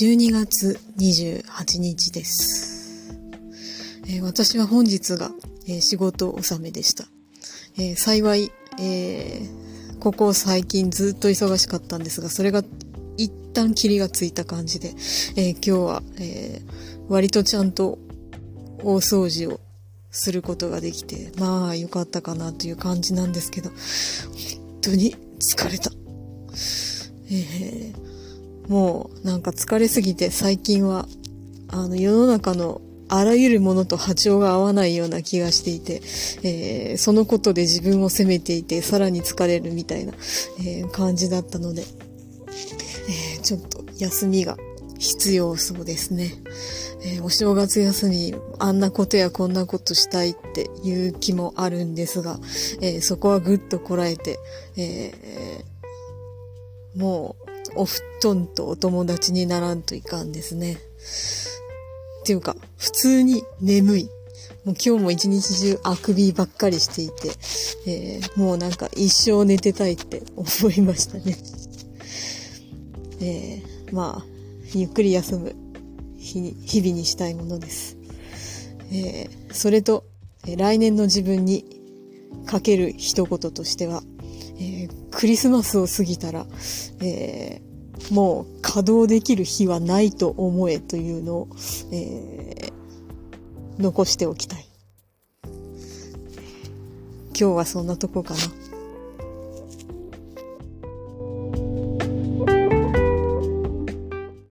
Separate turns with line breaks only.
12月28日です。えー、私は本日が、えー、仕事納めでした。えー、幸い、えここ最近ずっと忙しかったんですが、それが一旦霧がついた感じで、え今日は、え割とちゃんと大掃除をすることができて、まあ良かったかなという感じなんですけど、本当に疲れた。えーもうなんか疲れすぎて最近は、あの世の中のあらゆるものと波長が合わないような気がしていて、えー、そのことで自分を責めていて、さらに疲れるみたいな、えー、感じだったので、えー、ちょっと休みが必要そうですね。えお正月休み、あんなことやこんなことしたいっていう気もあるんですが、えそこはぐっとこらえて、えもうお布団とお友達にならんといかんですね。っていうか、普通に眠い。もう今日も一日中あくびばっかりしていて、えー、もうなんか一生寝てたいって思いましたね。えー、まあ、ゆっくり休む日、日々にしたいものです。えー、それと、来年の自分にかける一言としては、えー、クリスマスを過ぎたら、えー、もう稼働できる日はないと思えというのを、えー、残しておきたい。今日はそんなとこかな。